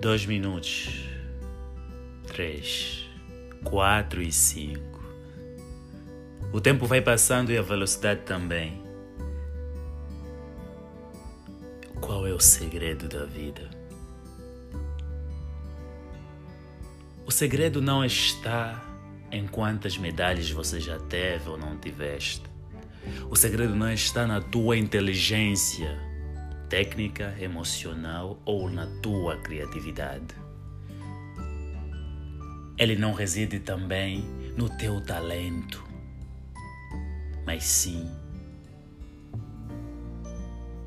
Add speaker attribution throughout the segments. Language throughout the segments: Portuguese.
Speaker 1: Dois minutos, três, quatro e cinco. O tempo vai passando e a velocidade também. Qual é o segredo da vida? O segredo não está em quantas medalhas você já teve ou não tiveste. O segredo não está na tua inteligência técnica, emocional ou na tua criatividade. Ele não reside também no teu talento, mas sim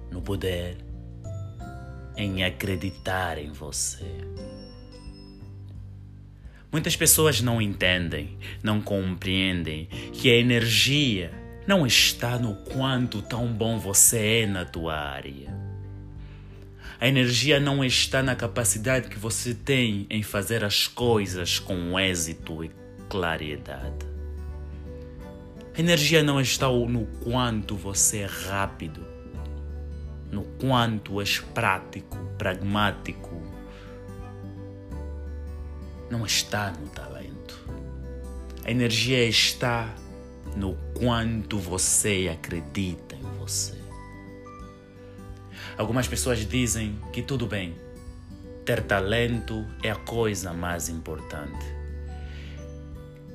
Speaker 1: no poder em acreditar em você. Muitas pessoas não entendem, não compreendem que a energia não está no quanto tão bom você é na tua área. A energia não está na capacidade que você tem em fazer as coisas com êxito e claridade. A energia não está no quanto você é rápido, no quanto és prático, pragmático, não está no talento. A energia está no quanto você acredita em você. Algumas pessoas dizem que tudo bem, ter talento é a coisa mais importante.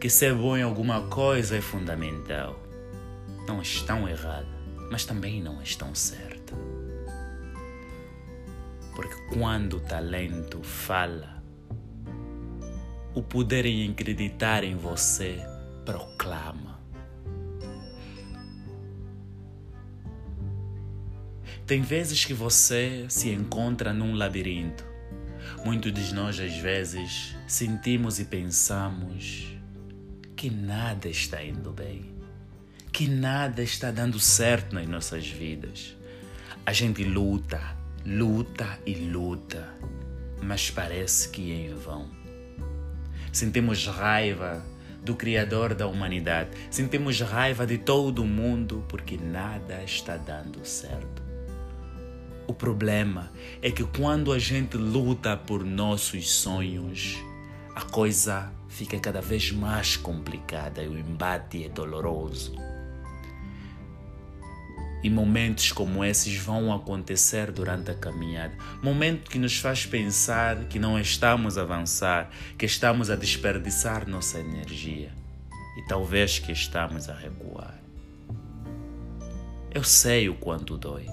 Speaker 1: Que ser bom em alguma coisa é fundamental. Não estão erradas, mas também não estão certas. Porque quando o talento fala, o poder em acreditar em você proclama. Tem vezes que você se encontra num labirinto. Muitos de nós, às vezes, sentimos e pensamos que nada está indo bem, que nada está dando certo nas nossas vidas. A gente luta, luta e luta, mas parece que é em vão. Sentimos raiva do Criador da humanidade. Sentimos raiva de todo mundo porque nada está dando certo. O problema é que quando a gente luta por nossos sonhos, a coisa fica cada vez mais complicada e o embate é doloroso. E momentos como esses vão acontecer durante a caminhada. Momento que nos faz pensar que não estamos a avançar, que estamos a desperdiçar nossa energia e talvez que estamos a recuar. Eu sei o quanto dói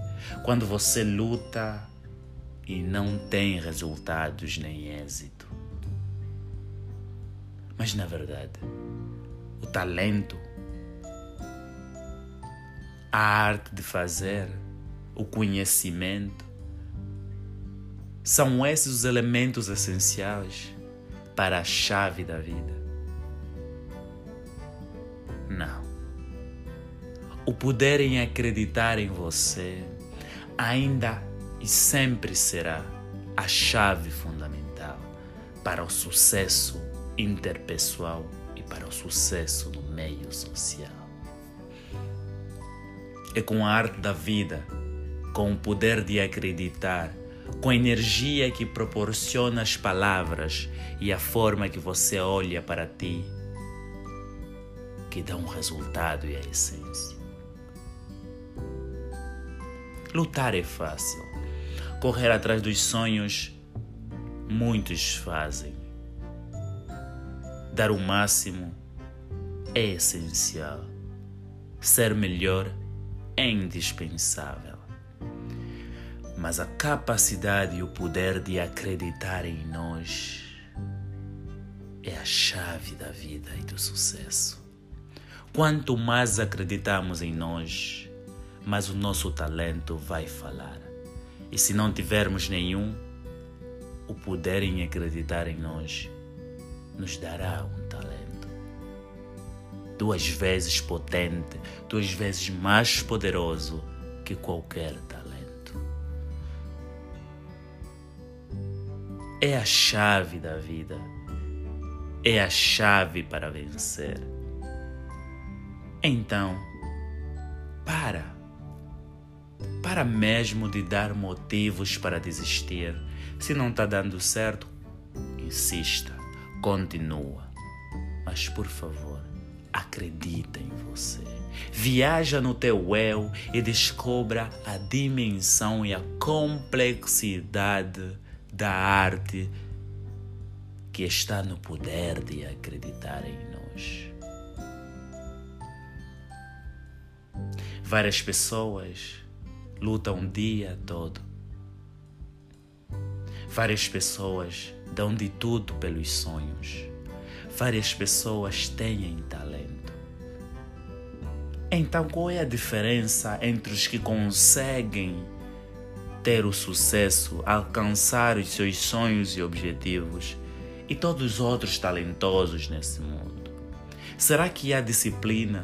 Speaker 1: quando você luta e não tem resultados nem êxito. Mas na verdade, o talento a arte de fazer, o conhecimento. São esses os elementos essenciais para a chave da vida. Não. O poder em acreditar em você ainda e sempre será a chave fundamental para o sucesso interpessoal e para o sucesso no meio social é com a arte da vida, com o poder de acreditar, com a energia que proporciona as palavras e a forma que você olha para ti, que dá um resultado e a essência. Lutar é fácil. Correr atrás dos sonhos, muitos fazem. Dar o máximo é essencial. Ser melhor é indispensável. Mas a capacidade e o poder de acreditar em nós é a chave da vida e do sucesso. Quanto mais acreditamos em nós, mais o nosso talento vai falar. E se não tivermos nenhum, o poder em acreditar em nós nos dará um talento duas vezes potente, duas vezes mais poderoso que qualquer talento. É a chave da vida, é a chave para vencer. Então, para. Para mesmo de dar motivos para desistir, Se não está dando certo, insista, continua. Mas por favor, acredita em você. Viaja no teu eu e descubra a dimensão e a complexidade da arte que está no poder de acreditar em nós. Várias pessoas lutam o dia todo. Várias pessoas dão de tudo pelos sonhos. Várias pessoas têm talento. Então, qual é a diferença entre os que conseguem ter o sucesso, alcançar os seus sonhos e objetivos e todos os outros talentosos nesse mundo? Será que há disciplina?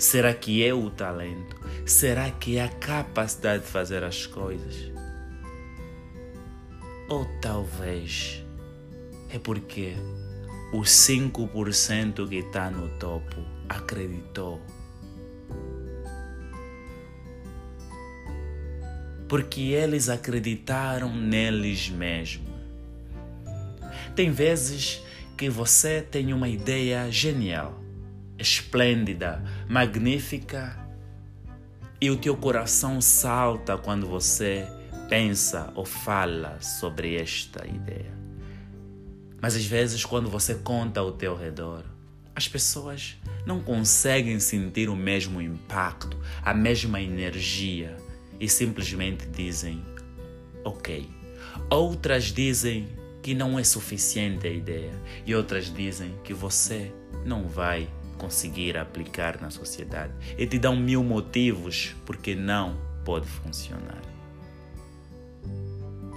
Speaker 1: Será que é o talento? Será que é a capacidade de fazer as coisas? Ou talvez é porque os 5% que está no topo acreditou. Porque eles acreditaram neles mesmos. Tem vezes que você tem uma ideia genial esplêndida, magnífica, e o teu coração salta quando você pensa ou fala sobre esta ideia. Mas às vezes, quando você conta ao teu redor, as pessoas não conseguem sentir o mesmo impacto, a mesma energia e simplesmente dizem: Ok. Outras dizem que não é suficiente a ideia e outras dizem que você não vai conseguir aplicar na sociedade e te dão mil motivos porque não pode funcionar.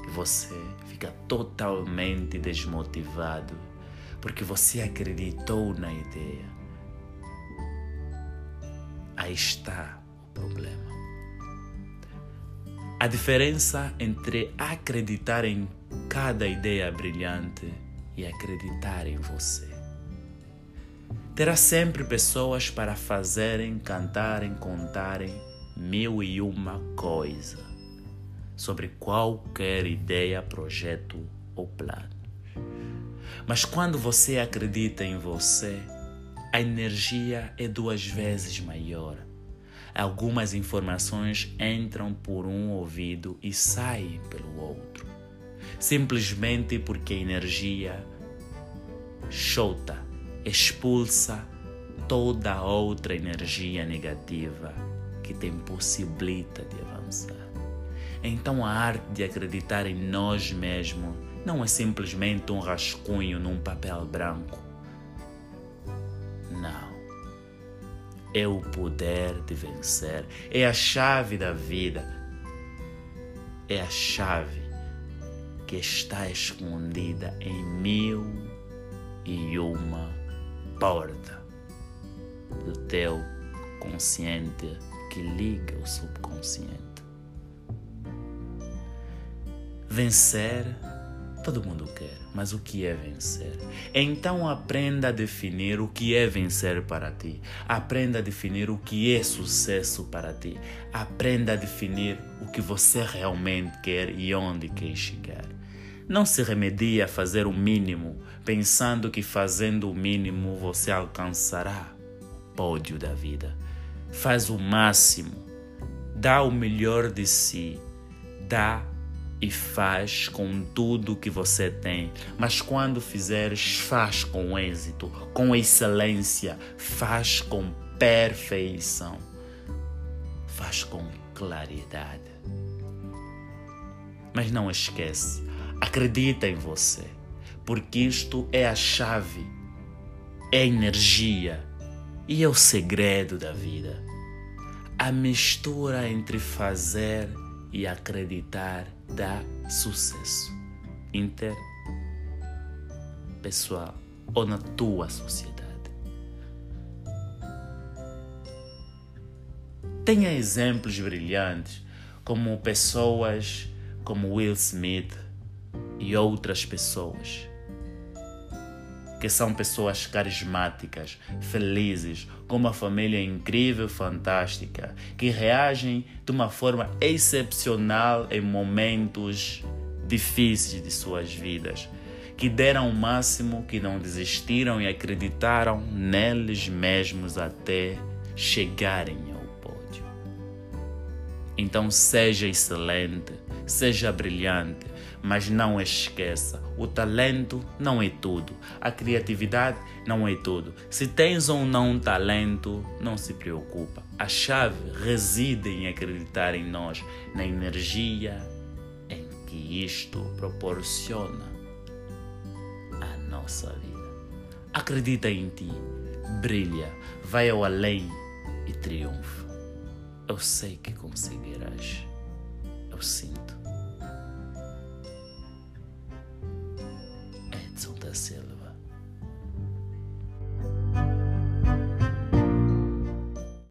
Speaker 1: E você fica totalmente desmotivado porque você acreditou na ideia. Aí está o problema. A diferença entre acreditar em cada ideia brilhante e acreditar em você. Terá sempre pessoas para fazerem, cantarem, contarem mil e uma coisa sobre qualquer ideia, projeto ou plano. Mas quando você acredita em você, a energia é duas vezes maior. Algumas informações entram por um ouvido e saem pelo outro, simplesmente porque a energia chota expulsa toda outra energia negativa que te impossibilita de avançar. Então a arte de acreditar em nós mesmos não é simplesmente um rascunho num papel branco. Não. É o poder de vencer. É a chave da vida. É a chave que está escondida em mil e uma porta do teu consciente que liga o subconsciente. Vencer, todo mundo quer, mas o que é vencer? Então aprenda a definir o que é vencer para ti. Aprenda a definir o que é sucesso para ti. Aprenda a definir o que você realmente quer e onde quer chegar. Não se remedia a fazer o mínimo, pensando que fazendo o mínimo você alcançará o pódio da vida. Faz o máximo, dá o melhor de si, dá e faz com tudo que você tem. Mas quando fizeres, faz com êxito, com excelência, faz com perfeição, faz com claridade. Mas não esquece, Acredita em você, porque isto é a chave, é a energia e é o segredo da vida. A mistura entre fazer e acreditar dá sucesso inter pessoal ou na tua sociedade. Tenha exemplos brilhantes como pessoas como Will Smith, e outras pessoas que são pessoas carismáticas, felizes, com uma família incrível, fantástica, que reagem de uma forma excepcional em momentos difíceis de suas vidas, que deram o máximo, que não desistiram e acreditaram neles mesmos até chegarem ao pódio. Então seja excelente, seja brilhante, mas não esqueça: o talento não é tudo, a criatividade não é tudo. Se tens ou não talento, não se preocupa. A chave reside em acreditar em nós, na energia em que isto proporciona a nossa vida. Acredita em ti, brilha, vai ao além e triunfa. Eu sei que conseguirás. Eu sinto.